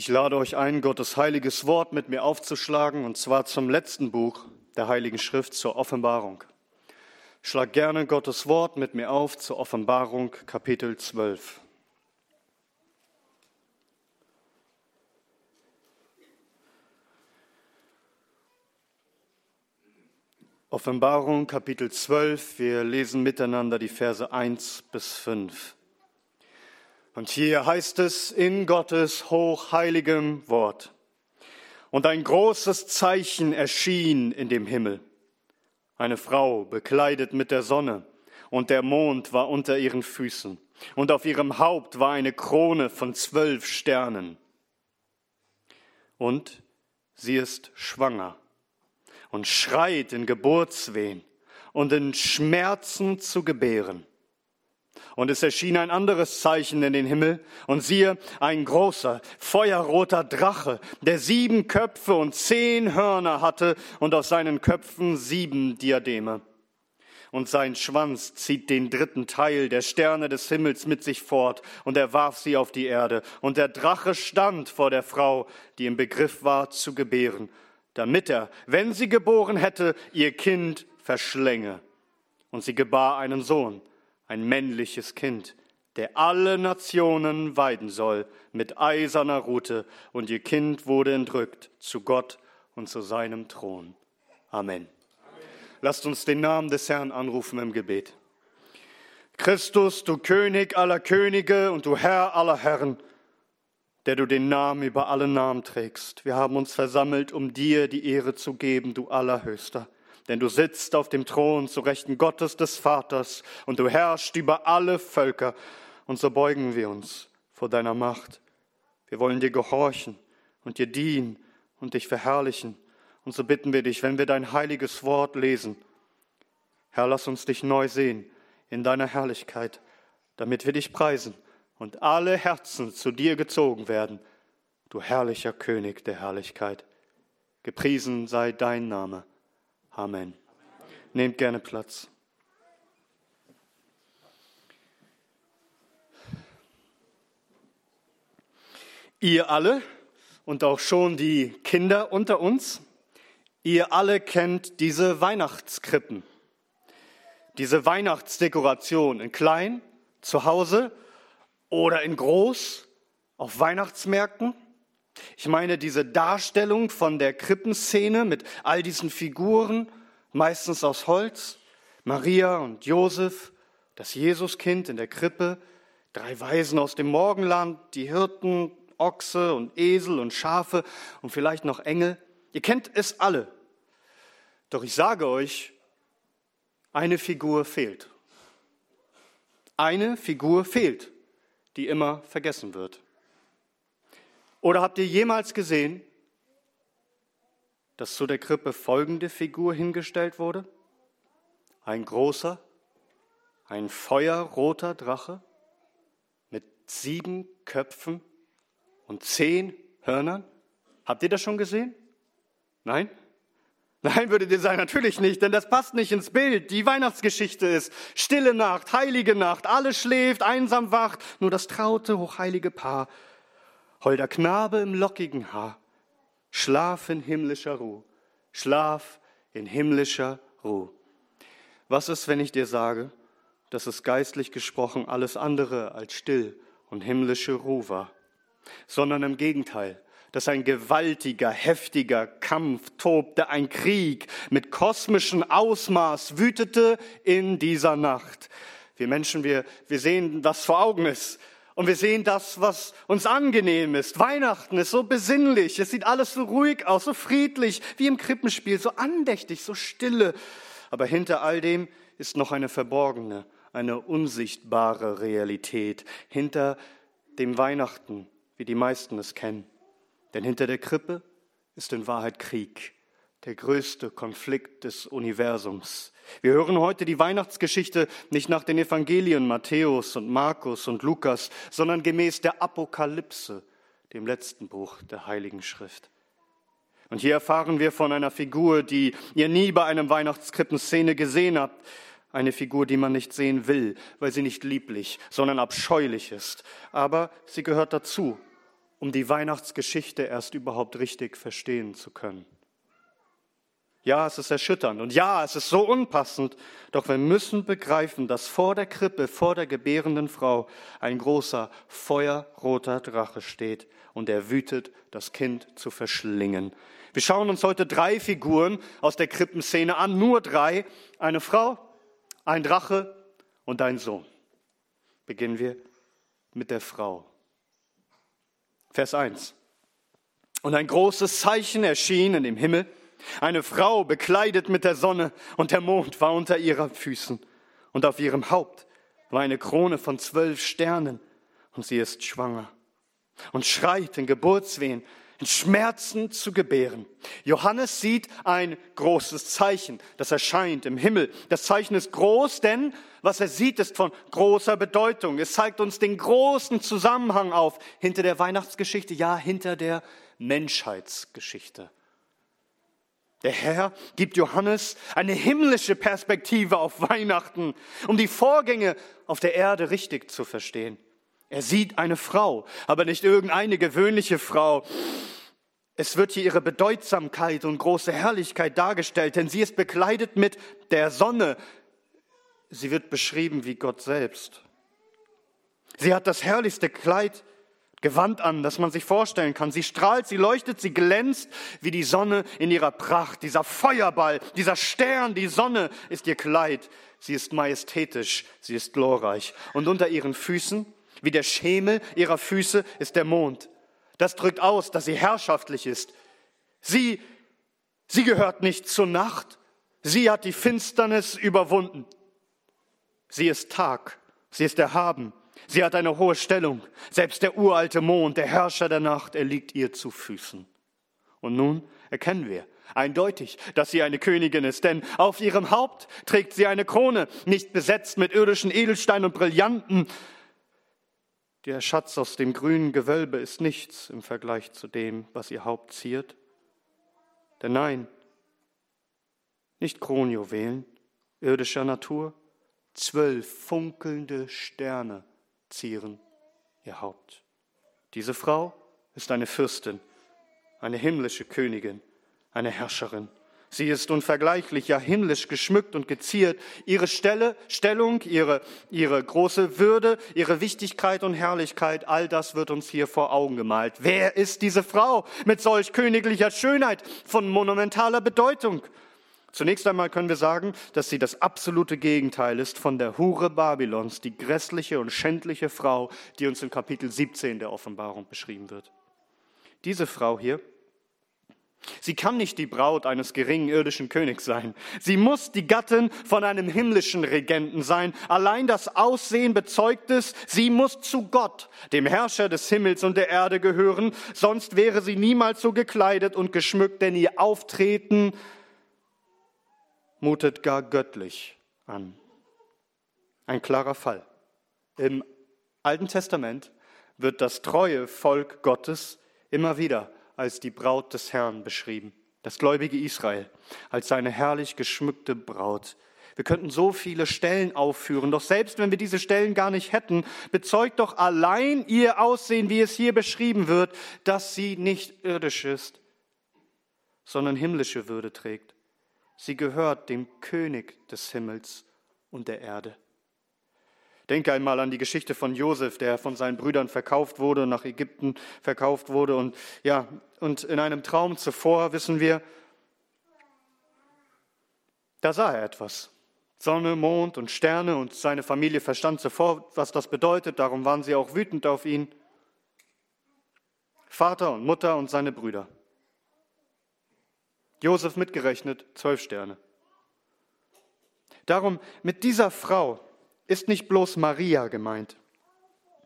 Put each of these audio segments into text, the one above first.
Ich lade euch ein, Gottes heiliges Wort mit mir aufzuschlagen, und zwar zum letzten Buch der Heiligen Schrift zur Offenbarung. Schlag gerne Gottes Wort mit mir auf zur Offenbarung Kapitel 12. Offenbarung Kapitel 12, wir lesen miteinander die Verse 1 bis 5. Und hier heißt es in Gottes hochheiligem Wort. Und ein großes Zeichen erschien in dem Himmel. Eine Frau bekleidet mit der Sonne, und der Mond war unter ihren Füßen, und auf ihrem Haupt war eine Krone von zwölf Sternen. Und sie ist schwanger und schreit in Geburtswehen und in Schmerzen zu gebären. Und es erschien ein anderes Zeichen in den Himmel, und siehe, ein großer, feuerroter Drache, der sieben Köpfe und zehn Hörner hatte und aus seinen Köpfen sieben Diademe. Und sein Schwanz zieht den dritten Teil der Sterne des Himmels mit sich fort, und er warf sie auf die Erde. Und der Drache stand vor der Frau, die im Begriff war zu gebären, damit er, wenn sie geboren hätte, ihr Kind verschlänge. Und sie gebar einen Sohn ein männliches Kind, der alle Nationen weiden soll mit eiserner Rute, und ihr Kind wurde entrückt zu Gott und zu seinem Thron. Amen. Amen. Lasst uns den Namen des Herrn anrufen im Gebet. Christus, du König aller Könige und du Herr aller Herren, der du den Namen über alle Namen trägst. Wir haben uns versammelt, um dir die Ehre zu geben, du Allerhöchster denn du sitzt auf dem Thron zu Rechten Gottes des Vaters und du herrschst über alle Völker. Und so beugen wir uns vor deiner Macht. Wir wollen dir gehorchen und dir dienen und dich verherrlichen. Und so bitten wir dich, wenn wir dein heiliges Wort lesen, Herr, lass uns dich neu sehen in deiner Herrlichkeit, damit wir dich preisen und alle Herzen zu dir gezogen werden, du herrlicher König der Herrlichkeit. Gepriesen sei dein Name Amen. Nehmt gerne Platz. Ihr alle und auch schon die Kinder unter uns, ihr alle kennt diese Weihnachtskrippen, diese Weihnachtsdekoration in klein, zu Hause oder in groß, auf Weihnachtsmärkten. Ich meine diese Darstellung von der Krippenszene mit all diesen Figuren, meistens aus Holz, Maria und Josef, das Jesuskind in der Krippe, drei Weisen aus dem Morgenland, die Hirten, Ochse und Esel und Schafe und vielleicht noch Engel. Ihr kennt es alle. Doch ich sage euch, eine Figur fehlt. Eine Figur fehlt, die immer vergessen wird. Oder habt ihr jemals gesehen, dass zu der Krippe folgende Figur hingestellt wurde? Ein großer, ein feuerroter Drache mit sieben Köpfen und zehn Hörnern? Habt ihr das schon gesehen? Nein? Nein, würdet ihr sagen, natürlich nicht, denn das passt nicht ins Bild. Die Weihnachtsgeschichte ist stille Nacht, heilige Nacht, alles schläft, einsam wacht, nur das traute, hochheilige Paar holder Knabe im lockigen Haar, Schlaf in himmlischer Ruhe, Schlaf in himmlischer Ruhe. Was ist, wenn ich dir sage, dass es geistlich gesprochen alles andere als still und himmlische Ruhe war, sondern im Gegenteil, dass ein gewaltiger, heftiger Kampf tobte, ein Krieg mit kosmischem Ausmaß wütete in dieser Nacht. Wir Menschen, wir, wir sehen, was vor Augen ist. Und wir sehen das, was uns angenehm ist. Weihnachten ist so besinnlich. Es sieht alles so ruhig aus, so friedlich, wie im Krippenspiel, so andächtig, so stille. Aber hinter all dem ist noch eine verborgene, eine unsichtbare Realität. Hinter dem Weihnachten, wie die meisten es kennen. Denn hinter der Krippe ist in Wahrheit Krieg der größte Konflikt des Universums. Wir hören heute die Weihnachtsgeschichte nicht nach den Evangelien Matthäus und Markus und Lukas, sondern gemäß der Apokalypse, dem letzten Buch der Heiligen Schrift. Und hier erfahren wir von einer Figur, die ihr nie bei einem Weihnachtskrippenszene gesehen habt. Eine Figur, die man nicht sehen will, weil sie nicht lieblich, sondern abscheulich ist. Aber sie gehört dazu um die Weihnachtsgeschichte erst überhaupt richtig verstehen zu können. Ja, es ist erschütternd und ja, es ist so unpassend, doch wir müssen begreifen, dass vor der Krippe, vor der gebärenden Frau ein großer feuerroter Drache steht und er wütet, das Kind zu verschlingen. Wir schauen uns heute drei Figuren aus der Krippenszene an, nur drei, eine Frau, ein Drache und ein Sohn. Beginnen wir mit der Frau. Vers 1. Und ein großes Zeichen erschien in dem Himmel, eine Frau bekleidet mit der Sonne und der Mond war unter ihren Füßen und auf ihrem Haupt war eine Krone von zwölf Sternen und sie ist schwanger und schreit in Geburtswehen, in Schmerzen zu gebären. Johannes sieht ein großes Zeichen, das erscheint im Himmel. Das Zeichen ist groß, denn was er sieht, ist von großer Bedeutung. Es zeigt uns den großen Zusammenhang auf hinter der Weihnachtsgeschichte, ja hinter der Menschheitsgeschichte. Der Herr gibt Johannes eine himmlische Perspektive auf Weihnachten, um die Vorgänge auf der Erde richtig zu verstehen. Er sieht eine Frau, aber nicht irgendeine gewöhnliche Frau. Es wird hier ihre Bedeutsamkeit und große Herrlichkeit dargestellt, denn sie ist bekleidet mit der Sonne. Sie wird beschrieben wie Gott selbst. Sie hat das herrlichste Kleid Gewand an, das man sich vorstellen kann. Sie strahlt, sie leuchtet, sie glänzt wie die Sonne in ihrer Pracht. Dieser Feuerball, dieser Stern, die Sonne ist ihr Kleid. Sie ist majestätisch, sie ist glorreich. Und unter ihren Füßen, wie der Schemel ihrer Füße, ist der Mond. Das drückt aus, dass sie herrschaftlich ist. Sie, sie gehört nicht zur Nacht. Sie hat die Finsternis überwunden. Sie ist Tag. Sie ist erhaben. Sie hat eine hohe Stellung. Selbst der uralte Mond, der Herrscher der Nacht, er liegt ihr zu Füßen. Und nun erkennen wir eindeutig, dass sie eine Königin ist, denn auf ihrem Haupt trägt sie eine Krone, nicht besetzt mit irdischen Edelsteinen und Brillanten. Der Schatz aus dem grünen Gewölbe ist nichts im Vergleich zu dem, was ihr Haupt ziert. Denn nein, nicht Kronjuwelen irdischer Natur, zwölf funkelnde Sterne zieren ihr Haupt. Diese Frau ist eine Fürstin, eine himmlische Königin, eine Herrscherin. Sie ist unvergleichlich, ja himmlisch geschmückt und geziert. Ihre Stelle, Stellung, ihre, ihre große Würde, ihre Wichtigkeit und Herrlichkeit, all das wird uns hier vor Augen gemalt. Wer ist diese Frau mit solch königlicher Schönheit, von monumentaler Bedeutung? Zunächst einmal können wir sagen, dass sie das absolute Gegenteil ist von der Hure Babylons, die grässliche und schändliche Frau, die uns im Kapitel 17 der Offenbarung beschrieben wird. Diese Frau hier, sie kann nicht die Braut eines geringen irdischen Königs sein. Sie muss die Gattin von einem himmlischen Regenten sein. Allein das Aussehen bezeugt es, sie muss zu Gott, dem Herrscher des Himmels und der Erde gehören, sonst wäre sie niemals so gekleidet und geschmückt, denn ihr Auftreten mutet gar göttlich an. Ein klarer Fall. Im Alten Testament wird das treue Volk Gottes immer wieder als die Braut des Herrn beschrieben. Das gläubige Israel als seine herrlich geschmückte Braut. Wir könnten so viele Stellen aufführen, doch selbst wenn wir diese Stellen gar nicht hätten, bezeugt doch allein ihr Aussehen, wie es hier beschrieben wird, dass sie nicht irdisch ist, sondern himmlische Würde trägt. Sie gehört dem König des Himmels und der Erde. Denke einmal an die Geschichte von Josef, der von seinen Brüdern verkauft wurde nach Ägypten verkauft wurde. Und ja, und in einem Traum zuvor wissen wir, da sah er etwas. Sonne, Mond und Sterne und seine Familie verstand sofort, was das bedeutet. Darum waren sie auch wütend auf ihn. Vater und Mutter und seine Brüder. Josef mitgerechnet, zwölf Sterne. Darum, mit dieser Frau ist nicht bloß Maria gemeint.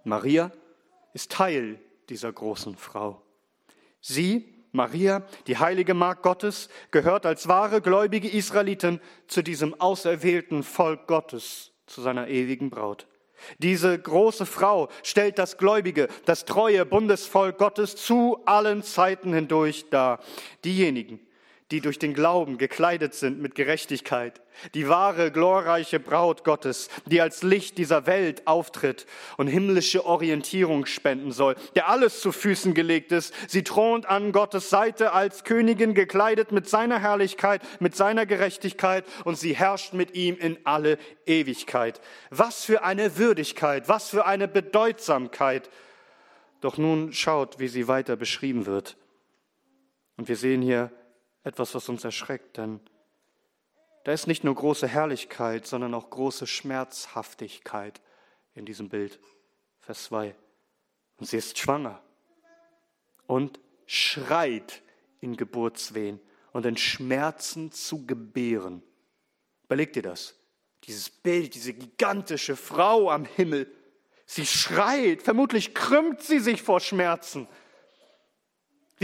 Maria ist Teil dieser großen Frau. Sie, Maria, die heilige Magd Gottes, gehört als wahre gläubige Israelitin zu diesem auserwählten Volk Gottes, zu seiner ewigen Braut. Diese große Frau stellt das gläubige, das treue Bundesvolk Gottes zu allen Zeiten hindurch dar. Diejenigen, die durch den Glauben gekleidet sind mit Gerechtigkeit, die wahre, glorreiche Braut Gottes, die als Licht dieser Welt auftritt und himmlische Orientierung spenden soll, der alles zu Füßen gelegt ist. Sie thront an Gottes Seite als Königin, gekleidet mit seiner Herrlichkeit, mit seiner Gerechtigkeit und sie herrscht mit ihm in alle Ewigkeit. Was für eine Würdigkeit, was für eine Bedeutsamkeit. Doch nun schaut, wie sie weiter beschrieben wird. Und wir sehen hier etwas, was uns erschreckt, denn da ist nicht nur große Herrlichkeit, sondern auch große Schmerzhaftigkeit in diesem Bild. Vers 2. Und sie ist schwanger und schreit in Geburtswehen und in Schmerzen zu gebären. Überleg dir das. Dieses Bild, diese gigantische Frau am Himmel. Sie schreit, vermutlich krümmt sie sich vor Schmerzen.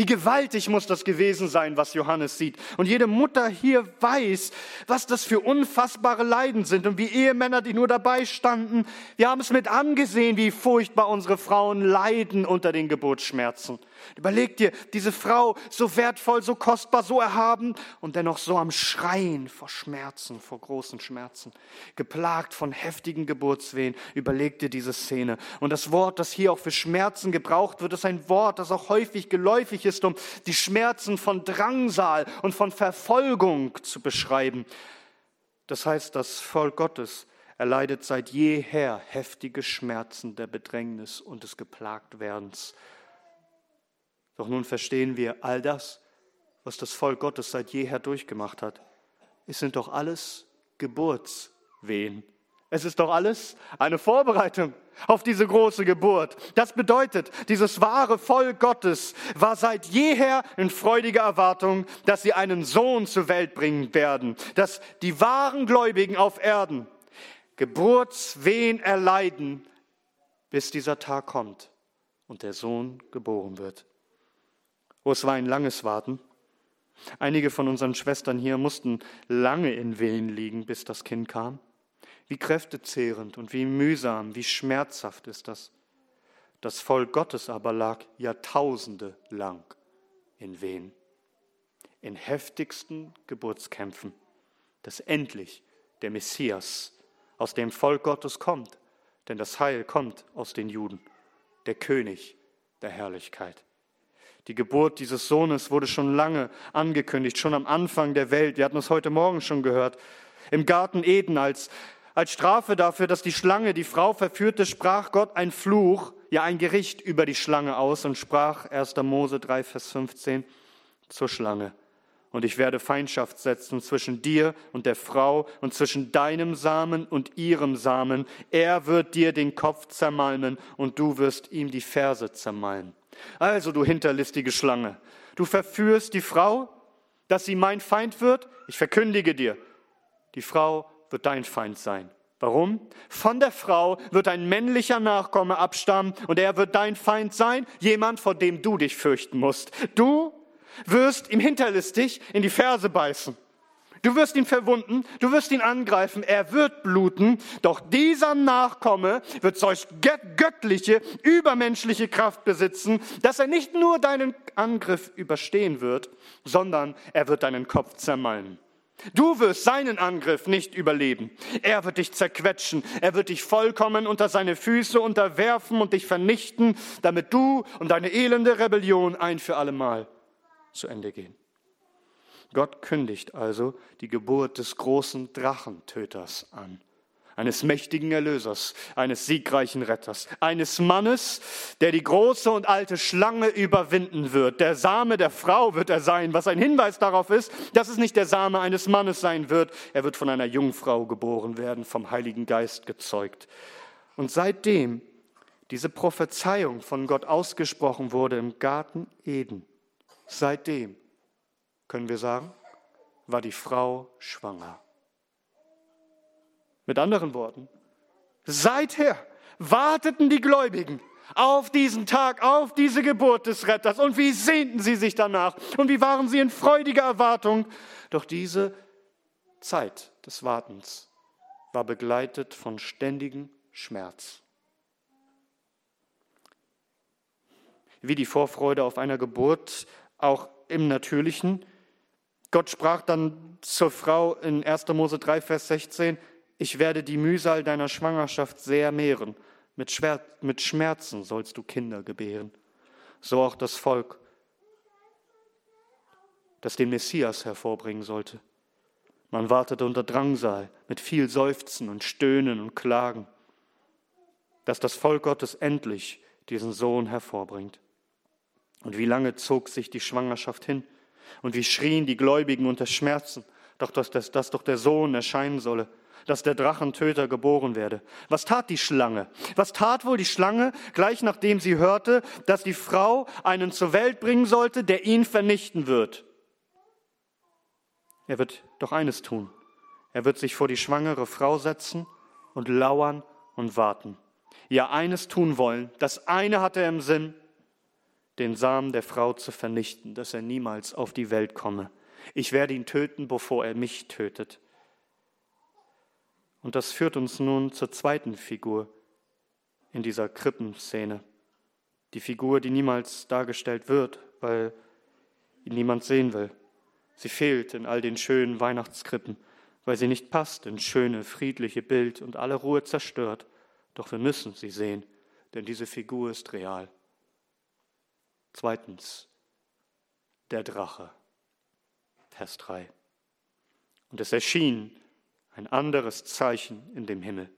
Wie gewaltig muss das gewesen sein, was Johannes sieht. Und jede Mutter hier weiß, was das für unfassbare Leiden sind und wie Ehemänner, die nur dabei standen, wir haben es mit angesehen, wie furchtbar unsere Frauen leiden unter den Geburtsschmerzen. Überleg dir, diese Frau, so wertvoll, so kostbar, so erhaben und dennoch so am Schreien vor Schmerzen, vor großen Schmerzen, geplagt von heftigen Geburtswehen. Überleg dir diese Szene. Und das Wort, das hier auch für Schmerzen gebraucht wird, ist ein Wort, das auch häufig geläufig ist, um die Schmerzen von Drangsal und von Verfolgung zu beschreiben. Das heißt, das Volk Gottes erleidet seit jeher heftige Schmerzen der Bedrängnis und des Geplagtwerdens. Doch nun verstehen wir all das, was das Volk Gottes seit jeher durchgemacht hat. Es sind doch alles Geburtswehen. Es ist doch alles eine Vorbereitung auf diese große Geburt. Das bedeutet, dieses wahre Volk Gottes war seit jeher in freudiger Erwartung, dass sie einen Sohn zur Welt bringen werden, dass die wahren Gläubigen auf Erden Geburtswehen erleiden, bis dieser Tag kommt und der Sohn geboren wird. Oh, es war ein langes Warten. Einige von unseren Schwestern hier mussten lange in Wehen liegen, bis das Kind kam. Wie kräftezehrend und wie mühsam, wie schmerzhaft ist das. Das Volk Gottes aber lag Jahrtausende lang in Wehen, in heftigsten Geburtskämpfen, dass endlich der Messias aus dem Volk Gottes kommt, denn das Heil kommt aus den Juden, der König der Herrlichkeit. Die Geburt dieses Sohnes wurde schon lange angekündigt, schon am Anfang der Welt. Wir hatten es heute Morgen schon gehört. Im Garten Eden als, als Strafe dafür, dass die Schlange die Frau verführte, sprach Gott ein Fluch, ja ein Gericht über die Schlange aus und sprach 1. Mose 3, Vers 15 zur Schlange. Und ich werde Feindschaft setzen zwischen dir und der Frau und zwischen deinem Samen und ihrem Samen. Er wird dir den Kopf zermalmen und du wirst ihm die Ferse zermalmen. Also, du hinterlistige Schlange, du verführst die Frau, dass sie mein Feind wird. Ich verkündige dir, die Frau wird dein Feind sein. Warum? Von der Frau wird ein männlicher Nachkomme abstammen und er wird dein Feind sein, jemand, vor dem du dich fürchten musst. Du wirst ihm hinterlistig in die Ferse beißen. Du wirst ihn verwunden, du wirst ihn angreifen, er wird bluten, doch dieser Nachkomme wird solch göttliche, übermenschliche Kraft besitzen, dass er nicht nur deinen Angriff überstehen wird, sondern er wird deinen Kopf zermalmen. Du wirst seinen Angriff nicht überleben. Er wird dich zerquetschen. Er wird dich vollkommen unter seine Füße unterwerfen und dich vernichten, damit du und deine elende Rebellion ein für allemal zu Ende gehen. Gott kündigt also die Geburt des großen Drachentöters an, eines mächtigen Erlösers, eines siegreichen Retters, eines Mannes, der die große und alte Schlange überwinden wird. Der Same der Frau wird er sein, was ein Hinweis darauf ist, dass es nicht der Same eines Mannes sein wird. Er wird von einer Jungfrau geboren werden, vom Heiligen Geist gezeugt. Und seitdem diese Prophezeiung von Gott ausgesprochen wurde im Garten Eden, seitdem können wir sagen, war die Frau schwanger. Mit anderen Worten, seither warteten die Gläubigen auf diesen Tag, auf diese Geburt des Retters. Und wie sehnten sie sich danach? Und wie waren sie in freudiger Erwartung? Doch diese Zeit des Wartens war begleitet von ständigem Schmerz. Wie die Vorfreude auf einer Geburt auch im Natürlichen Gott sprach dann zur Frau in 1. Mose 3, Vers 16, ich werde die Mühsal deiner Schwangerschaft sehr mehren. Mit, Schwer mit Schmerzen sollst du Kinder gebären. So auch das Volk, das den Messias hervorbringen sollte. Man wartete unter Drangsal mit viel Seufzen und Stöhnen und Klagen, dass das Volk Gottes endlich diesen Sohn hervorbringt. Und wie lange zog sich die Schwangerschaft hin? Und wie schrien die Gläubigen unter Schmerzen, doch dass, dass, dass doch der Sohn erscheinen solle, dass der Drachentöter geboren werde. Was tat die Schlange? Was tat wohl die Schlange, gleich nachdem sie hörte, dass die Frau einen zur Welt bringen sollte, der ihn vernichten wird? Er wird doch eines tun. Er wird sich vor die schwangere Frau setzen und lauern und warten. Ja, eines tun wollen. Das eine hat er im Sinn, den Samen der Frau zu vernichten, dass er niemals auf die Welt komme. Ich werde ihn töten, bevor er mich tötet. Und das führt uns nun zur zweiten Figur in dieser Krippenszene. Die Figur, die niemals dargestellt wird, weil ihn niemand sehen will. Sie fehlt in all den schönen Weihnachtskrippen, weil sie nicht passt ins schöne, friedliche Bild und alle Ruhe zerstört. Doch wir müssen sie sehen, denn diese Figur ist real. Zweitens, der Drache. Vers 3. Und es erschien ein anderes Zeichen in dem Himmel.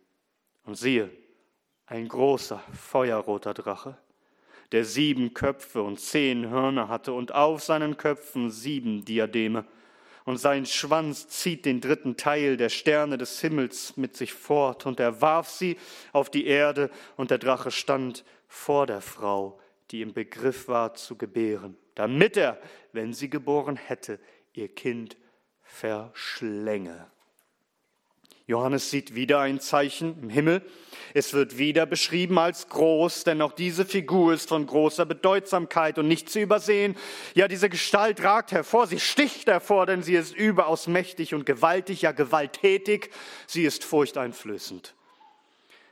Und siehe, ein großer, feuerroter Drache, der sieben Köpfe und zehn Hörner hatte und auf seinen Köpfen sieben Diademe. Und sein Schwanz zieht den dritten Teil der Sterne des Himmels mit sich fort. Und er warf sie auf die Erde, und der Drache stand vor der Frau, die im Begriff war zu gebären, damit er, wenn sie geboren hätte, ihr Kind verschlänge. Johannes sieht wieder ein Zeichen im Himmel. Es wird wieder beschrieben als groß, denn auch diese Figur ist von großer Bedeutsamkeit und nicht zu übersehen. Ja, diese Gestalt ragt hervor, sie sticht hervor, denn sie ist überaus mächtig und gewaltig, ja gewalttätig. Sie ist furchteinflößend.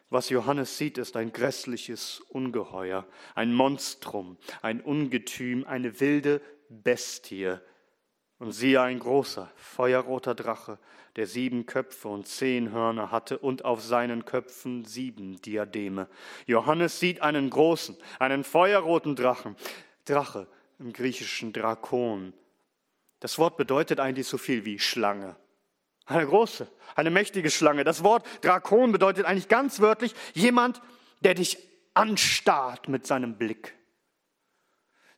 Was Johannes sieht, ist ein grässliches Ungeheuer, ein Monstrum, ein Ungetüm, eine wilde Bestie. Und siehe ein großer, feuerroter Drache, der sieben Köpfe und zehn Hörner hatte und auf seinen Köpfen sieben Diademe. Johannes sieht einen großen, einen feuerroten Drachen. Drache im griechischen Drakon. Das Wort bedeutet eigentlich so viel wie Schlange. Eine große, eine mächtige Schlange. Das Wort Drakon bedeutet eigentlich ganz wörtlich jemand, der dich anstarrt mit seinem Blick,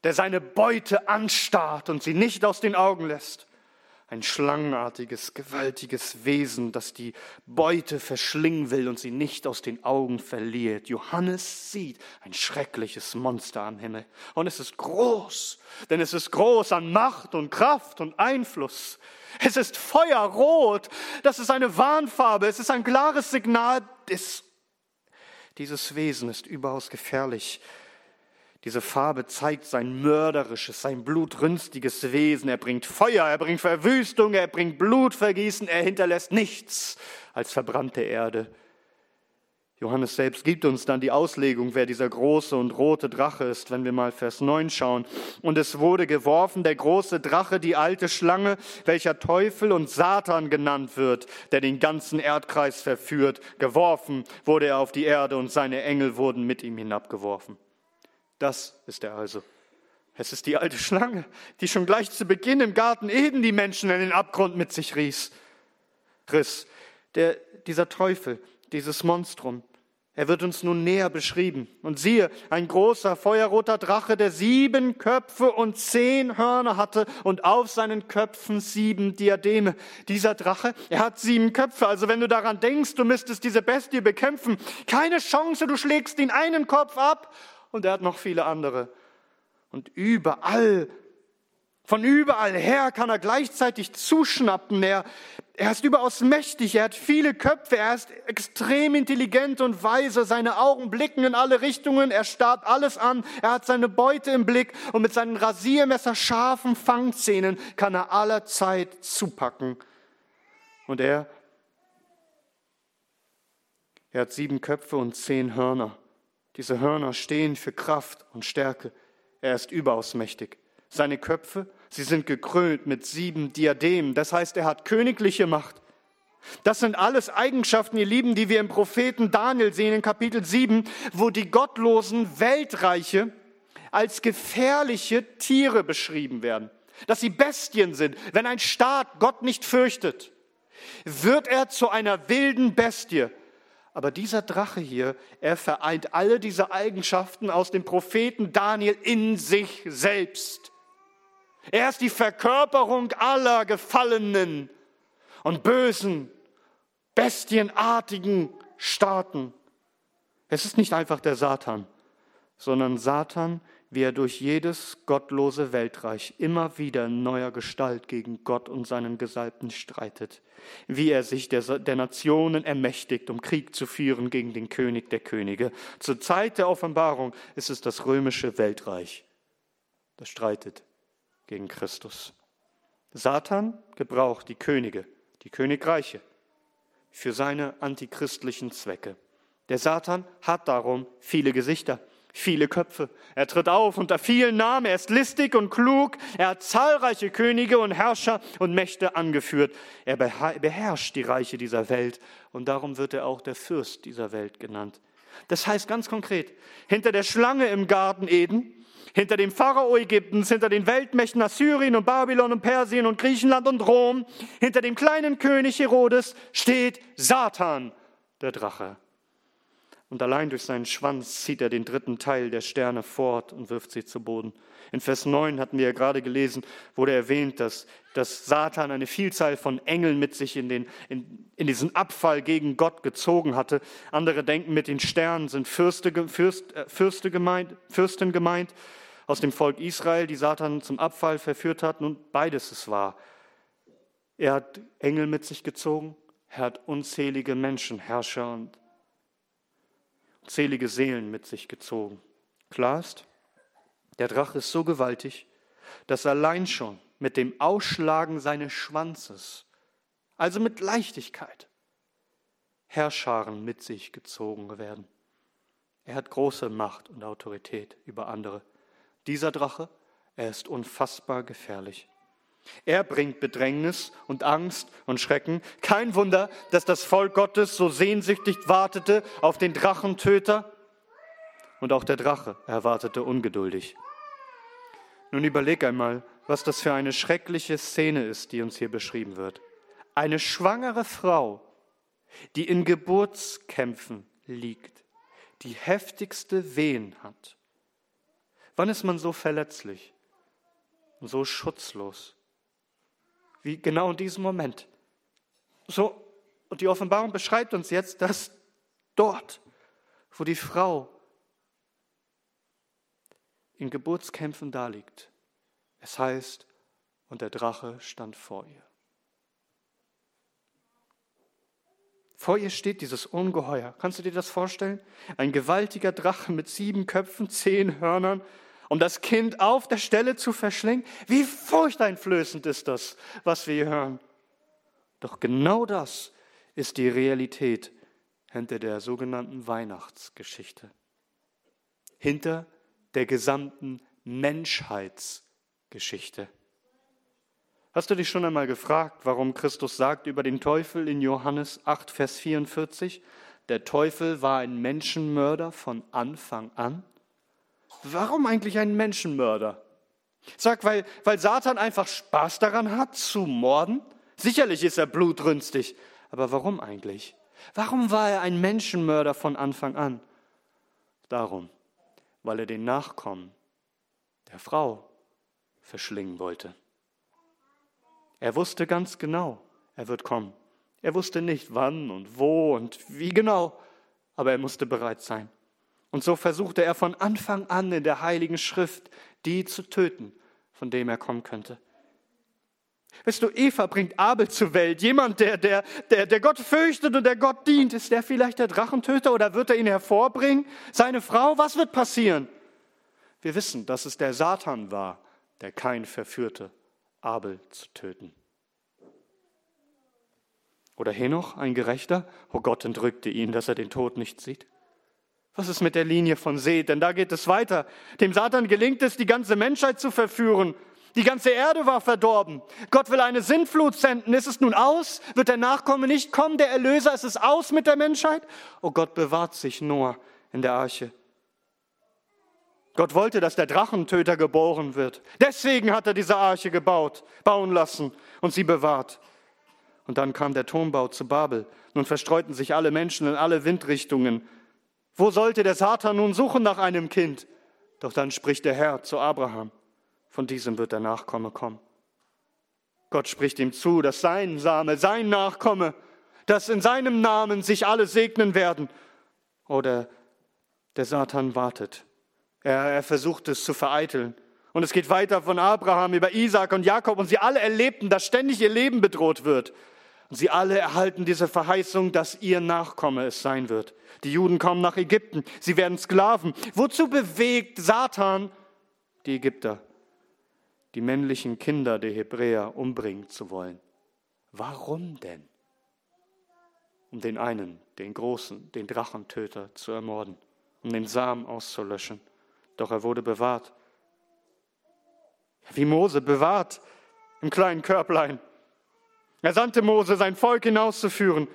der seine Beute anstarrt und sie nicht aus den Augen lässt. Ein schlangenartiges, gewaltiges Wesen, das die Beute verschlingen will und sie nicht aus den Augen verliert. Johannes sieht ein schreckliches Monster am Himmel. Und es ist groß, denn es ist groß an Macht und Kraft und Einfluss. Es ist feuerrot. Das ist eine Warnfarbe. Es ist ein klares Signal. Es, dieses Wesen ist überaus gefährlich. Diese Farbe zeigt sein mörderisches, sein blutrünstiges Wesen. Er bringt Feuer, er bringt Verwüstung, er bringt Blutvergießen, er hinterlässt nichts als verbrannte Erde. Johannes selbst gibt uns dann die Auslegung, wer dieser große und rote Drache ist, wenn wir mal Vers 9 schauen. Und es wurde geworfen, der große Drache, die alte Schlange, welcher Teufel und Satan genannt wird, der den ganzen Erdkreis verführt. Geworfen wurde er auf die Erde und seine Engel wurden mit ihm hinabgeworfen. Das ist er also. Es ist die alte Schlange, die schon gleich zu Beginn im Garten Eden die Menschen in den Abgrund mit sich riss. Riss. Der, dieser Teufel, dieses Monstrum, er wird uns nun näher beschrieben. Und siehe, ein großer feuerroter Drache, der sieben Köpfe und zehn Hörner hatte und auf seinen Köpfen sieben Diademe. Dieser Drache, er hat sieben Köpfe. Also wenn du daran denkst, du müsstest diese Bestie bekämpfen, keine Chance, du schlägst ihn einen Kopf ab und er hat noch viele andere. Und überall von überall her kann er gleichzeitig zuschnappen. Er, er ist überaus mächtig, er hat viele Köpfe, er ist extrem intelligent und weise. Seine Augen blicken in alle Richtungen, er starrt alles an, er hat seine Beute im Blick und mit seinen Rasiermesser scharfen Fangzähnen kann er allerzeit zupacken. Und er, er hat sieben Köpfe und zehn Hörner. Diese Hörner stehen für Kraft und Stärke. Er ist überaus mächtig. Seine Köpfe, Sie sind gekrönt mit sieben Diademen. Das heißt, er hat königliche Macht. Das sind alles Eigenschaften, ihr Lieben, die wir im Propheten Daniel sehen in Kapitel 7, wo die gottlosen Weltreiche als gefährliche Tiere beschrieben werden. Dass sie Bestien sind. Wenn ein Staat Gott nicht fürchtet, wird er zu einer wilden Bestie. Aber dieser Drache hier, er vereint alle diese Eigenschaften aus dem Propheten Daniel in sich selbst. Er ist die Verkörperung aller gefallenen und bösen, bestienartigen Staaten. Es ist nicht einfach der Satan, sondern Satan, wie er durch jedes gottlose Weltreich immer wieder in neuer Gestalt gegen Gott und seinen Gesalbten streitet, wie er sich der, der, Nationen ermächtigt, um Krieg zu führen gegen den König der Könige. Zur Zeit der Offenbarung ist es das römische Weltreich, das streitet gegen Christus. Satan gebraucht die Könige, die Königreiche, für seine antichristlichen Zwecke. Der Satan hat darum viele Gesichter, viele Köpfe. Er tritt auf unter vielen Namen, er ist listig und klug, er hat zahlreiche Könige und Herrscher und Mächte angeführt. Er beherrscht die Reiche dieser Welt und darum wird er auch der Fürst dieser Welt genannt. Das heißt ganz konkret, hinter der Schlange im Garten Eden hinter dem Pharao Ägyptens, hinter den Weltmächten Assyrien und Babylon und Persien und Griechenland und Rom, hinter dem kleinen König Herodes steht Satan, der Drache. Und allein durch seinen Schwanz zieht er den dritten Teil der Sterne fort und wirft sie zu Boden. In Vers 9 hatten wir ja gerade gelesen, wurde erwähnt, dass, dass Satan eine Vielzahl von Engeln mit sich in, den, in, in diesen Abfall gegen Gott gezogen hatte. Andere denken, mit den Sternen sind Fürste, Fürst, äh, Fürste gemeint, Fürsten gemeint aus dem Volk Israel, die Satan zum Abfall verführt hatten. Und beides ist wahr. Er hat Engel mit sich gezogen, er hat unzählige Menschen, Herrscher und unzählige Seelen mit sich gezogen. Klar ist, der Drache ist so gewaltig, dass allein schon mit dem Ausschlagen seines Schwanzes, also mit Leichtigkeit, Herrscharen mit sich gezogen werden. Er hat große Macht und Autorität über andere. Dieser Drache, er ist unfassbar gefährlich. Er bringt Bedrängnis und Angst und Schrecken. Kein Wunder, dass das Volk Gottes so sehnsüchtig wartete auf den Drachentöter. Und auch der Drache erwartete ungeduldig. Nun überleg einmal, was das für eine schreckliche Szene ist, die uns hier beschrieben wird. Eine schwangere Frau, die in Geburtskämpfen liegt, die heftigste Wehen hat Wann ist man so verletzlich und so schutzlos? Wie genau in diesem Moment. So, und die Offenbarung beschreibt uns jetzt, dass dort, wo die Frau in Geburtskämpfen daliegt, es heißt, und der Drache stand vor ihr. Vor ihr steht dieses Ungeheuer. Kannst du dir das vorstellen? Ein gewaltiger Drache mit sieben Köpfen, zehn Hörnern, um das Kind auf der Stelle zu verschlingen. Wie furchteinflößend ist das, was wir hier hören. Doch genau das ist die Realität hinter der sogenannten Weihnachtsgeschichte. Hinter der gesamten Menschheitsgeschichte. Hast du dich schon einmal gefragt, warum Christus sagt über den Teufel in Johannes 8, Vers 44, der Teufel war ein Menschenmörder von Anfang an? Warum eigentlich ein Menschenmörder? Sag, weil, weil Satan einfach Spaß daran hat, zu morden? Sicherlich ist er blutrünstig, aber warum eigentlich? Warum war er ein Menschenmörder von Anfang an? Darum, weil er den Nachkommen der Frau verschlingen wollte. Er wusste ganz genau, er wird kommen. Er wusste nicht wann und wo und wie genau, aber er musste bereit sein. Und so versuchte er von Anfang an in der Heiligen Schrift, die zu töten, von dem er kommen könnte. Weißt du, Eva bringt Abel zur Welt. Jemand, der, der, der, der Gott fürchtet und der Gott dient. Ist der vielleicht der Drachentöter oder wird er ihn hervorbringen? Seine Frau, was wird passieren? Wir wissen, dass es der Satan war, der kein verführte Abel zu töten. Oder Henoch, ein Gerechter? Oh Gott entrückte ihn, dass er den Tod nicht sieht. Was ist mit der Linie von Seth? Denn da geht es weiter. Dem Satan gelingt es, die ganze Menschheit zu verführen. Die ganze Erde war verdorben. Gott will eine Sintflut senden. Ist es nun aus? Wird der Nachkomme nicht kommen, der Erlöser? Ist es aus mit der Menschheit? Oh Gott bewahrt sich Noah in der Arche. Gott wollte, dass der Drachentöter geboren wird. Deswegen hat er diese Arche gebaut, bauen lassen und sie bewahrt. Und dann kam der Turmbau zu Babel. Nun verstreuten sich alle Menschen in alle Windrichtungen. Wo sollte der Satan nun suchen nach einem Kind? Doch dann spricht der Herr zu Abraham. Von diesem wird der Nachkomme kommen. Gott spricht ihm zu, dass sein Same, sein Nachkomme, dass in seinem Namen sich alle segnen werden. Oder der Satan wartet. Er, er versucht es zu vereiteln. Und es geht weiter von Abraham über Isaac und Jakob und sie alle erlebten, dass ständig ihr Leben bedroht wird. Und sie alle erhalten diese Verheißung, dass ihr Nachkomme es sein wird. Die Juden kommen nach Ägypten, sie werden Sklaven. Wozu bewegt Satan die Ägypter? die männlichen Kinder der Hebräer umbringen zu wollen. Warum denn? Um den einen, den großen, den Drachentöter zu ermorden, um den Samen auszulöschen. Doch er wurde bewahrt. Wie Mose bewahrt im kleinen Körblein. Er sandte Mose, sein Volk hinauszuführen.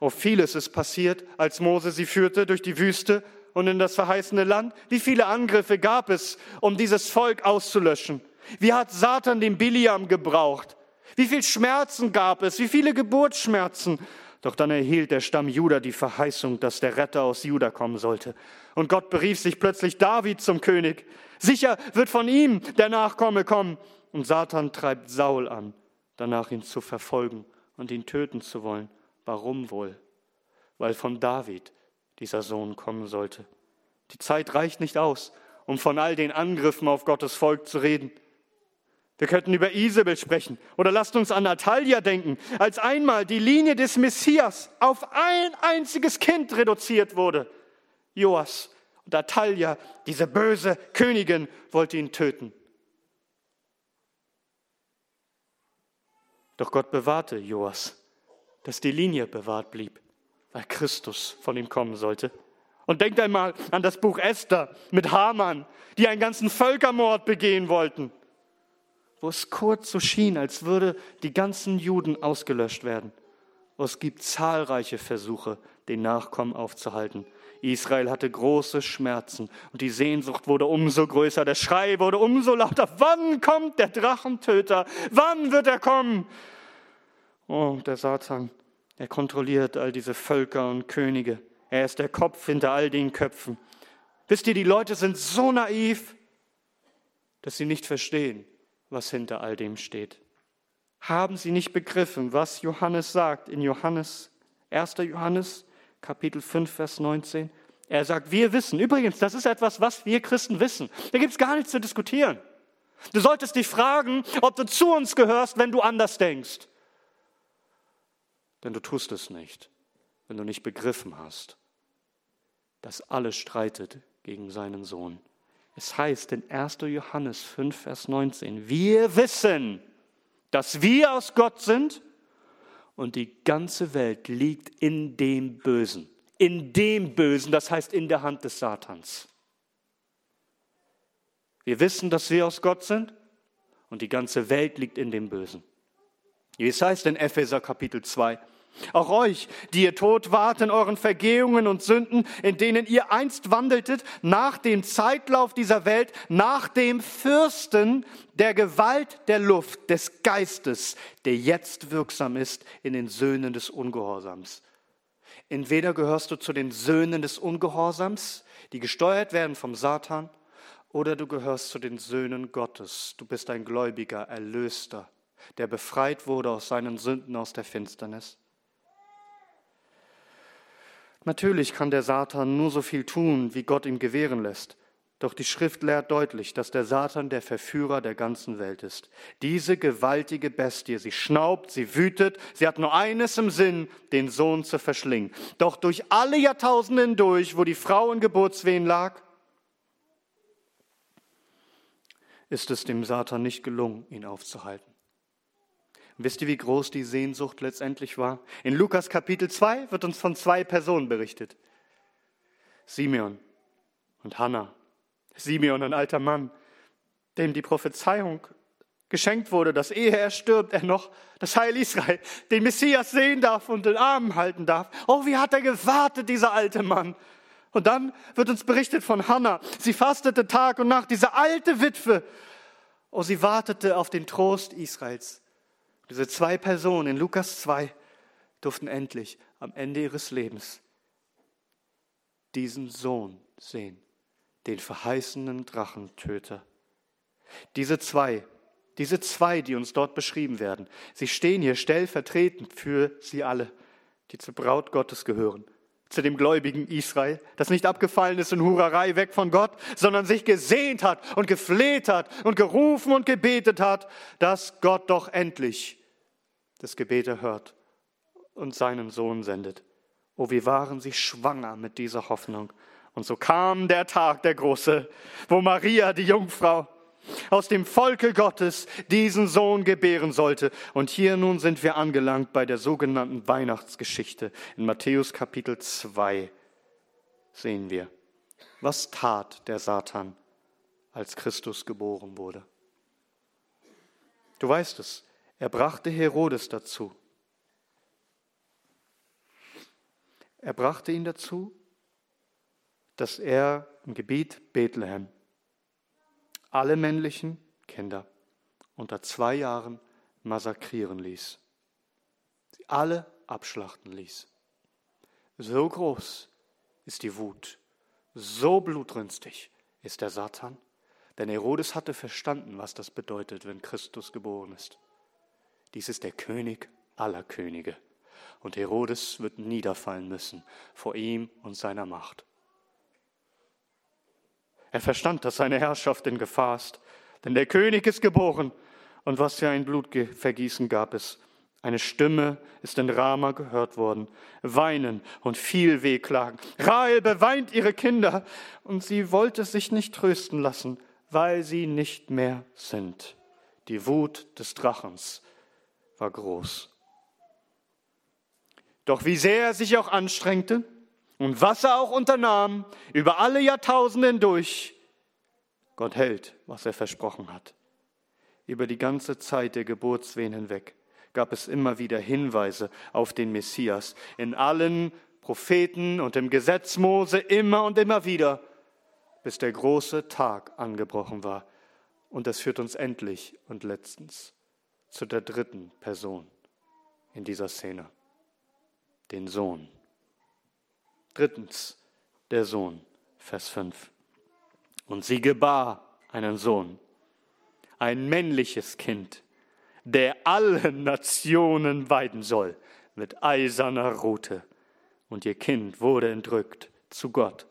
Oh, vieles ist passiert, als Mose sie führte durch die Wüste und in das verheißene Land. Wie viele Angriffe gab es, um dieses Volk auszulöschen? Wie hat Satan den Biliam gebraucht? Wie viel Schmerzen gab es? Wie viele Geburtsschmerzen? Doch dann erhielt der Stamm Juda die Verheißung, dass der Retter aus Juda kommen sollte. Und Gott berief sich plötzlich David zum König. Sicher wird von ihm der Nachkomme kommen. Und Satan treibt Saul an, danach ihn zu verfolgen und ihn töten zu wollen. Warum wohl? Weil von David dieser Sohn kommen sollte. Die Zeit reicht nicht aus, um von all den Angriffen auf Gottes Volk zu reden. Wir könnten über Isabel sprechen oder lasst uns an Natalia denken, als einmal die Linie des Messias auf ein einziges Kind reduziert wurde. Joas und Natalia, diese böse Königin, wollte ihn töten. Doch Gott bewahrte Joas, dass die Linie bewahrt blieb, weil Christus von ihm kommen sollte. Und denkt einmal an das Buch Esther mit Haman, die einen ganzen Völkermord begehen wollten wo es kurz so schien, als würde die ganzen Juden ausgelöscht werden. Es gibt zahlreiche Versuche, den Nachkommen aufzuhalten. Israel hatte große Schmerzen und die Sehnsucht wurde umso größer, der Schrei wurde umso lauter. Wann kommt der Drachentöter? Wann wird er kommen? Oh, der Satan, er kontrolliert all diese Völker und Könige. Er ist der Kopf hinter all den Köpfen. Wisst ihr, die Leute sind so naiv, dass sie nicht verstehen, was hinter all dem steht. Haben sie nicht begriffen, was Johannes sagt in Johannes, 1. Johannes, Kapitel 5, Vers 19? Er sagt, wir wissen. Übrigens, das ist etwas, was wir Christen wissen. Da gibt es gar nichts zu diskutieren. Du solltest dich fragen, ob du zu uns gehörst, wenn du anders denkst. Denn du tust es nicht, wenn du nicht begriffen hast, dass alles streitet gegen seinen Sohn. Es heißt in 1. Johannes 5, Vers 19, wir wissen, dass wir aus Gott sind und die ganze Welt liegt in dem Bösen. In dem Bösen, das heißt in der Hand des Satans. Wir wissen, dass wir aus Gott sind und die ganze Welt liegt in dem Bösen. Wie es heißt in Epheser Kapitel 2, auch euch, die ihr tot wart in euren Vergehungen und Sünden, in denen ihr einst wandeltet, nach dem Zeitlauf dieser Welt, nach dem Fürsten der Gewalt der Luft, des Geistes, der jetzt wirksam ist in den Söhnen des Ungehorsams. Entweder gehörst du zu den Söhnen des Ungehorsams, die gesteuert werden vom Satan, oder du gehörst zu den Söhnen Gottes. Du bist ein Gläubiger, Erlöster, der befreit wurde aus seinen Sünden, aus der Finsternis. Natürlich kann der Satan nur so viel tun, wie Gott ihm gewähren lässt. Doch die Schrift lehrt deutlich, dass der Satan der Verführer der ganzen Welt ist. Diese gewaltige Bestie, sie schnaubt, sie wütet, sie hat nur eines im Sinn, den Sohn zu verschlingen. Doch durch alle Jahrtausende hindurch, wo die Frau in Geburtswehen lag, ist es dem Satan nicht gelungen, ihn aufzuhalten. Wisst ihr, wie groß die Sehnsucht letztendlich war? In Lukas Kapitel 2 wird uns von zwei Personen berichtet. Simeon und Hannah. Simeon, ein alter Mann, dem die Prophezeiung geschenkt wurde, dass ehe er stirbt, er noch das Heil Israel, den Messias sehen darf und den Arm halten darf. Oh, wie hat er gewartet, dieser alte Mann. Und dann wird uns berichtet von Hannah. Sie fastete Tag und Nacht, diese alte Witwe. Oh, sie wartete auf den Trost Israels. Diese zwei Personen in Lukas 2 durften endlich am Ende ihres Lebens diesen Sohn sehen, den verheißenen Drachentöter. Diese zwei diese zwei, die uns dort beschrieben werden, sie stehen hier stellvertretend für sie alle, die zur Braut Gottes gehören, zu dem gläubigen Israel, das nicht abgefallen ist in Hurerei weg von Gott, sondern sich gesehnt hat und gefleht hat und gerufen und gebetet hat, dass Gott doch endlich das Gebet erhört und seinen Sohn sendet. Oh, wie waren sie schwanger mit dieser Hoffnung. Und so kam der Tag, der große, wo Maria, die Jungfrau, aus dem Volke Gottes diesen Sohn gebären sollte. Und hier nun sind wir angelangt bei der sogenannten Weihnachtsgeschichte. In Matthäus Kapitel 2 sehen wir, was tat der Satan, als Christus geboren wurde. Du weißt es, er brachte Herodes dazu. Er brachte ihn dazu, dass er im Gebiet Bethlehem alle männlichen Kinder unter zwei Jahren massakrieren ließ. Sie alle abschlachten ließ. So groß ist die Wut, so blutrünstig ist der Satan, denn Herodes hatte verstanden, was das bedeutet, wenn Christus geboren ist. Dies ist der König aller Könige. Und Herodes wird niederfallen müssen vor ihm und seiner Macht. Er verstand, dass seine Herrschaft in Gefahr ist. Denn der König ist geboren. Und was für ein Blutvergießen gab es. Eine Stimme ist in Rama gehört worden. Weinen und viel Wehklagen. Rahel beweint ihre Kinder. Und sie wollte sich nicht trösten lassen, weil sie nicht mehr sind. Die Wut des Drachens war groß. Doch wie sehr er sich auch anstrengte, und was er auch unternahm, über alle Jahrtausende hindurch, Gott hält, was er versprochen hat. Über die ganze Zeit der Geburtswehen hinweg gab es immer wieder Hinweise auf den Messias. In allen Propheten und im Gesetz Mose immer und immer wieder, bis der große Tag angebrochen war. Und das führt uns endlich und letztens zu der dritten Person in dieser Szene, den Sohn. Drittens, der Sohn, Vers 5. Und sie gebar einen Sohn, ein männliches Kind, der alle Nationen weiden soll mit eiserner Rute. Und ihr Kind wurde entrückt zu Gott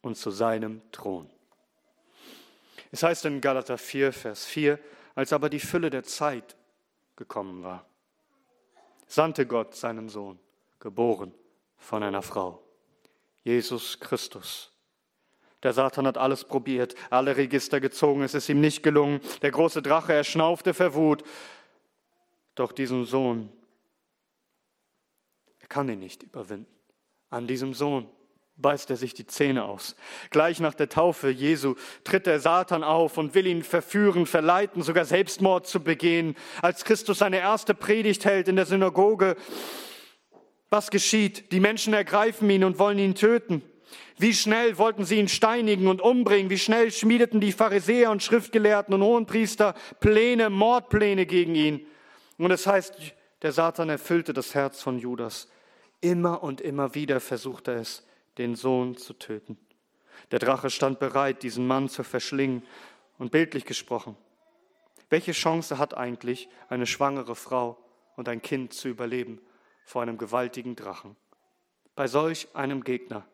und zu seinem Thron. Es heißt in Galater 4, Vers 4, als aber die Fülle der Zeit gekommen war, sandte Gott seinen Sohn, geboren von einer Frau. Jesus Christus. Der Satan hat alles probiert, alle Register gezogen, es ist ihm nicht gelungen. Der große Drache, er schnaufte vor Wut. Doch diesen Sohn, er kann ihn nicht überwinden. An diesem Sohn beißt er sich die Zähne aus. Gleich nach der Taufe Jesu tritt der Satan auf und will ihn verführen, verleiten, sogar Selbstmord zu begehen. Als Christus seine erste Predigt hält in der Synagoge, was geschieht? Die Menschen ergreifen ihn und wollen ihn töten. Wie schnell wollten sie ihn steinigen und umbringen? Wie schnell schmiedeten die Pharisäer und Schriftgelehrten und Hohenpriester Pläne, Mordpläne gegen ihn? Und es heißt, der Satan erfüllte das Herz von Judas. Immer und immer wieder versuchte er es, den Sohn zu töten. Der Drache stand bereit, diesen Mann zu verschlingen. Und bildlich gesprochen, welche Chance hat eigentlich eine schwangere Frau und ein Kind zu überleben? Vor einem gewaltigen Drachen. Bei solch einem Gegner.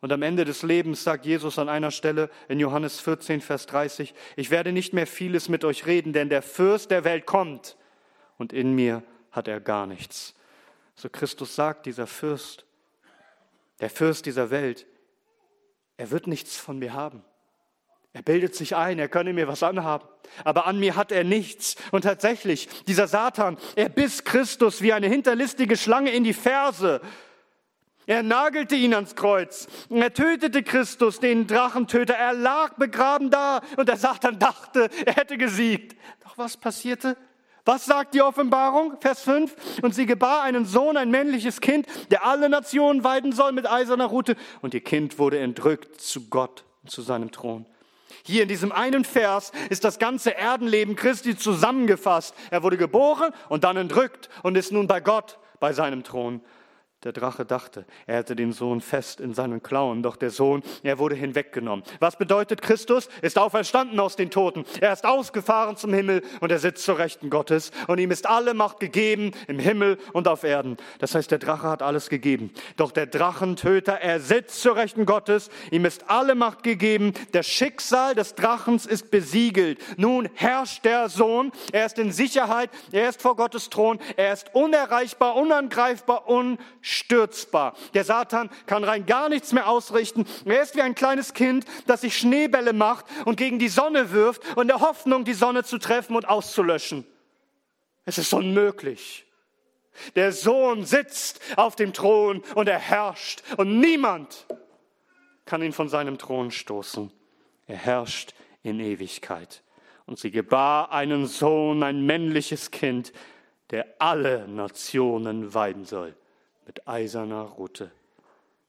Und am Ende des Lebens sagt Jesus an einer Stelle in Johannes 14, Vers 30, ich werde nicht mehr vieles mit euch reden, denn der Fürst der Welt kommt und in mir hat er gar nichts. So Christus sagt, dieser Fürst, der Fürst dieser Welt, er wird nichts von mir haben. Er bildet sich ein, er könne mir was anhaben, aber an mir hat er nichts. Und tatsächlich, dieser Satan, er biss Christus wie eine hinterlistige Schlange in die Ferse. Er nagelte ihn ans Kreuz. Er tötete Christus, den Drachentöter. Er lag begraben da und der Satan dachte, er hätte gesiegt. Doch was passierte? Was sagt die Offenbarung? Vers 5. Und sie gebar einen Sohn, ein männliches Kind, der alle Nationen weiden soll mit eiserner Rute. Und ihr Kind wurde entrückt zu Gott und zu seinem Thron. Hier in diesem einen Vers ist das ganze Erdenleben Christi zusammengefasst. Er wurde geboren und dann entrückt und ist nun bei Gott, bei seinem Thron. Der Drache dachte, er hätte den Sohn fest in seinen Klauen, doch der Sohn, er wurde hinweggenommen. Was bedeutet Christus? Ist auferstanden aus den Toten. Er ist ausgefahren zum Himmel und er sitzt zur Rechten Gottes und ihm ist alle Macht gegeben im Himmel und auf Erden. Das heißt, der Drache hat alles gegeben. Doch der Drachentöter, er sitzt zur Rechten Gottes, ihm ist alle Macht gegeben. Der Schicksal des Drachens ist besiegelt. Nun herrscht der Sohn, er ist in Sicherheit, er ist vor Gottes Thron, er ist unerreichbar, unangreifbar, unschuldig stürzbar. Der Satan kann rein gar nichts mehr ausrichten. Er ist wie ein kleines Kind, das sich Schneebälle macht und gegen die Sonne wirft und der Hoffnung, die Sonne zu treffen und auszulöschen. Es ist unmöglich. Der Sohn sitzt auf dem Thron und er herrscht und niemand kann ihn von seinem Thron stoßen. Er herrscht in Ewigkeit. Und sie gebar einen Sohn, ein männliches Kind, der alle Nationen weiden soll mit eiserner Rute.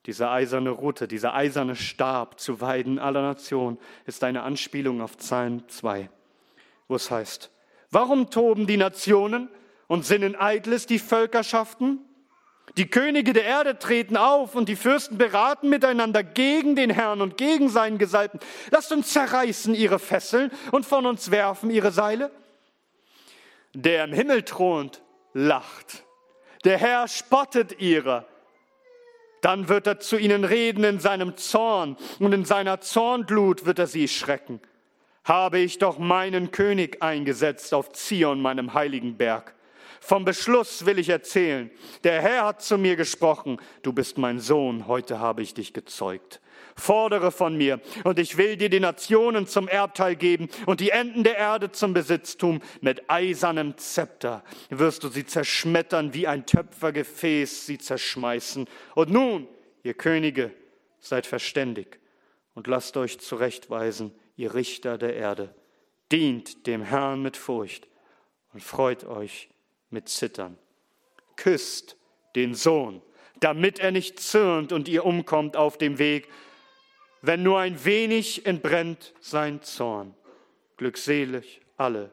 Diese eiserne Rute, dieser eiserne Stab zu Weiden aller Nationen ist eine Anspielung auf Psalm 2, wo es heißt, warum toben die Nationen und sinnen eitles die Völkerschaften? Die Könige der Erde treten auf und die Fürsten beraten miteinander gegen den Herrn und gegen seinen Gesalbten. Lasst uns zerreißen ihre Fesseln und von uns werfen ihre Seile. Der im Himmel thront, lacht. Der Herr spottet ihrer. Dann wird er zu ihnen reden in seinem Zorn und in seiner Zornglut wird er sie schrecken. Habe ich doch meinen König eingesetzt auf Zion, meinem heiligen Berg. Vom Beschluss will ich erzählen. Der Herr hat zu mir gesprochen, du bist mein Sohn, heute habe ich dich gezeugt fordere von mir, und ich will dir die Nationen zum Erbteil geben und die Enden der Erde zum Besitztum. Mit eisernem Zepter wirst du sie zerschmettern, wie ein Töpfergefäß sie zerschmeißen. Und nun, ihr Könige, seid verständig und lasst euch zurechtweisen, ihr Richter der Erde. Dient dem Herrn mit Furcht und freut euch mit Zittern. Küsst den Sohn, damit er nicht zürnt und ihr umkommt auf dem Weg, wenn nur ein wenig entbrennt sein Zorn. Glückselig alle,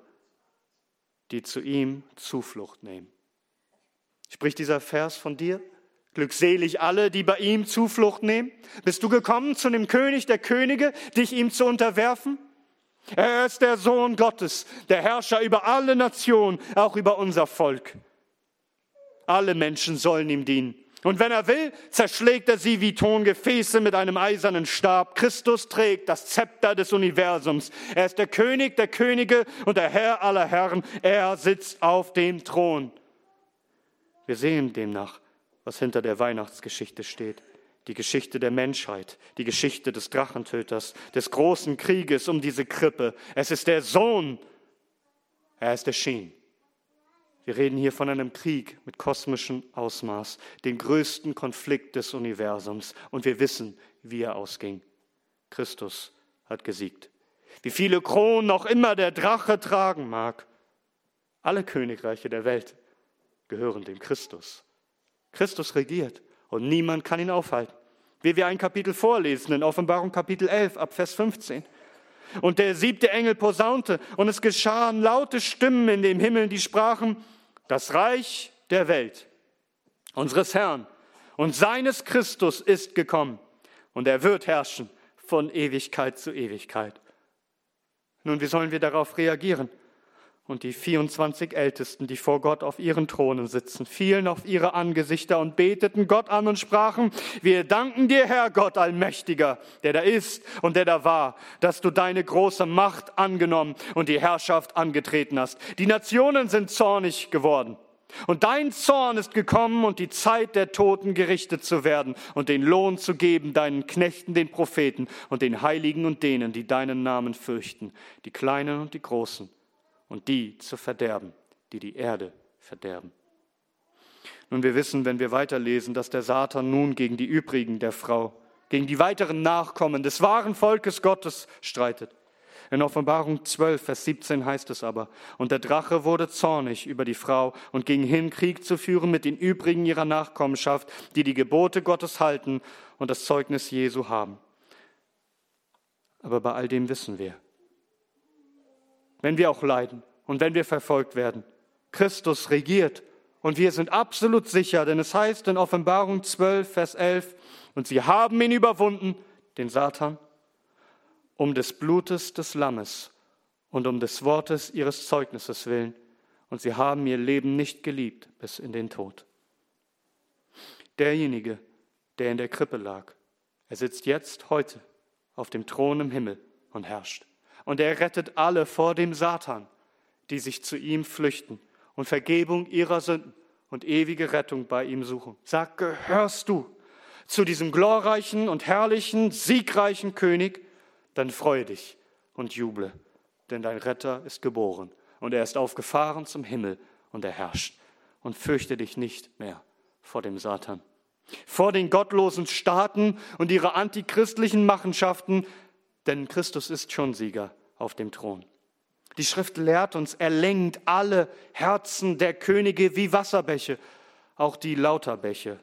die zu ihm Zuflucht nehmen. Spricht dieser Vers von dir? Glückselig alle, die bei ihm Zuflucht nehmen? Bist du gekommen zu dem König der Könige, dich ihm zu unterwerfen? Er ist der Sohn Gottes, der Herrscher über alle Nationen, auch über unser Volk. Alle Menschen sollen ihm dienen. Und wenn er will, zerschlägt er sie wie Tongefäße mit einem eisernen Stab. Christus trägt das Zepter des Universums. Er ist der König der Könige und der Herr aller Herren. Er sitzt auf dem Thron. Wir sehen demnach, was hinter der Weihnachtsgeschichte steht. Die Geschichte der Menschheit, die Geschichte des Drachentöters, des großen Krieges um diese Krippe. Es ist der Sohn. Er ist erschienen. Wir reden hier von einem Krieg mit kosmischem Ausmaß, den größten Konflikt des Universums. Und wir wissen, wie er ausging. Christus hat gesiegt. Wie viele Kronen auch immer der Drache tragen mag, alle Königreiche der Welt gehören dem Christus. Christus regiert und niemand kann ihn aufhalten. Wie wir ein Kapitel vorlesen in Offenbarung Kapitel 11 ab Vers 15. Und der siebte Engel posaunte und es geschahen laute Stimmen in dem Himmel, die sprachen, das Reich der Welt unseres Herrn und seines Christus ist gekommen und er wird herrschen von Ewigkeit zu Ewigkeit. Nun, wie sollen wir darauf reagieren? Und die 24 Ältesten, die vor Gott auf ihren Thronen sitzen, fielen auf ihre Angesichter und beteten Gott an und sprachen, wir danken dir, Herr Gott Allmächtiger, der da ist und der da war, dass du deine große Macht angenommen und die Herrschaft angetreten hast. Die Nationen sind zornig geworden. Und dein Zorn ist gekommen und die Zeit der Toten gerichtet zu werden und den Lohn zu geben deinen Knechten, den Propheten und den Heiligen und denen, die deinen Namen fürchten, die Kleinen und die Großen und die zu verderben, die die Erde verderben. Und wir wissen, wenn wir weiterlesen, dass der Satan nun gegen die übrigen der Frau, gegen die weiteren Nachkommen des wahren Volkes Gottes streitet. In Offenbarung 12, Vers 17 heißt es aber, und der Drache wurde zornig über die Frau und ging hin, Krieg zu führen mit den übrigen ihrer Nachkommenschaft, die die Gebote Gottes halten und das Zeugnis Jesu haben. Aber bei all dem wissen wir, wenn wir auch leiden und wenn wir verfolgt werden, Christus regiert und wir sind absolut sicher, denn es heißt in Offenbarung 12, Vers 11, und sie haben ihn überwunden, den Satan, um des Blutes des Lammes und um des Wortes ihres Zeugnisses willen, und sie haben ihr Leben nicht geliebt bis in den Tod. Derjenige, der in der Krippe lag, er sitzt jetzt heute auf dem Thron im Himmel und herrscht. Und er rettet alle vor dem Satan, die sich zu ihm flüchten und Vergebung ihrer Sünden und ewige Rettung bei ihm suchen. Sag, gehörst du zu diesem glorreichen und herrlichen, siegreichen König, dann freue dich und juble, denn dein Retter ist geboren und er ist aufgefahren zum Himmel und er herrscht. Und fürchte dich nicht mehr vor dem Satan, vor den gottlosen Staaten und ihre antichristlichen Machenschaften, denn Christus ist schon Sieger auf dem Thron. Die Schrift lehrt uns, er lenkt alle Herzen der Könige wie Wasserbäche, auch die Lauterbäche.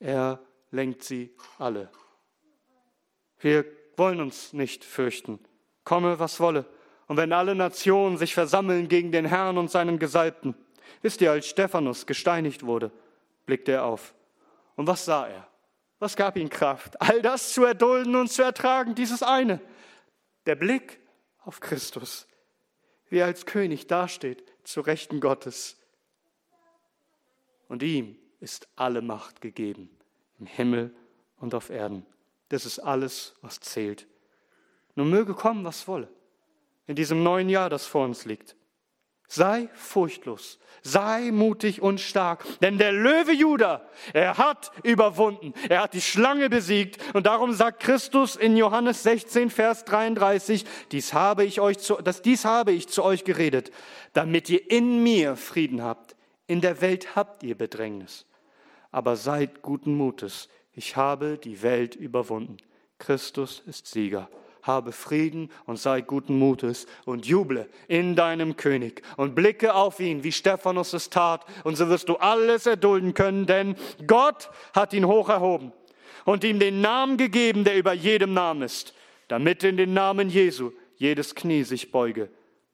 Er lenkt sie alle. Wir wollen uns nicht fürchten, komme was wolle. Und wenn alle Nationen sich versammeln gegen den Herrn und seinen Gesalbten, wisst ihr, als Stephanus gesteinigt wurde, blickte er auf. Und was sah er? Was gab ihm Kraft? All das zu erdulden und zu ertragen, dieses eine. Der Blick auf Christus, wie er als König dasteht, zu Rechten Gottes. Und ihm ist alle Macht gegeben, im Himmel und auf Erden. Das ist alles, was zählt. Nun möge kommen, was wolle, in diesem neuen Jahr, das vor uns liegt. Sei furchtlos, sei mutig und stark, denn der Löwe Juda, er hat überwunden, er hat die Schlange besiegt und darum sagt Christus in Johannes 16, Vers 33, dies habe ich euch zu, das dies habe ich zu euch geredet, damit ihr in mir Frieden habt. In der Welt habt ihr Bedrängnis, aber seid guten Mutes, ich habe die Welt überwunden. Christus ist Sieger. Habe Frieden und sei guten Mutes und juble in deinem König und blicke auf ihn, wie Stephanus es tat, und so wirst du alles erdulden können, denn Gott hat ihn hoch erhoben und ihm den Namen gegeben, der über jedem Namen ist, damit in den Namen Jesu jedes Knie sich beuge,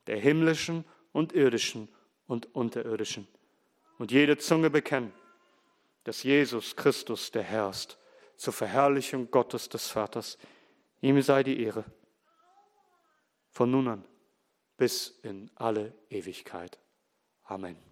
der himmlischen und irdischen und unterirdischen, und jede Zunge bekennen, dass Jesus Christus der Herr ist, zur Verherrlichung Gottes des Vaters. Ihm sei die Ehre von nun an bis in alle Ewigkeit. Amen.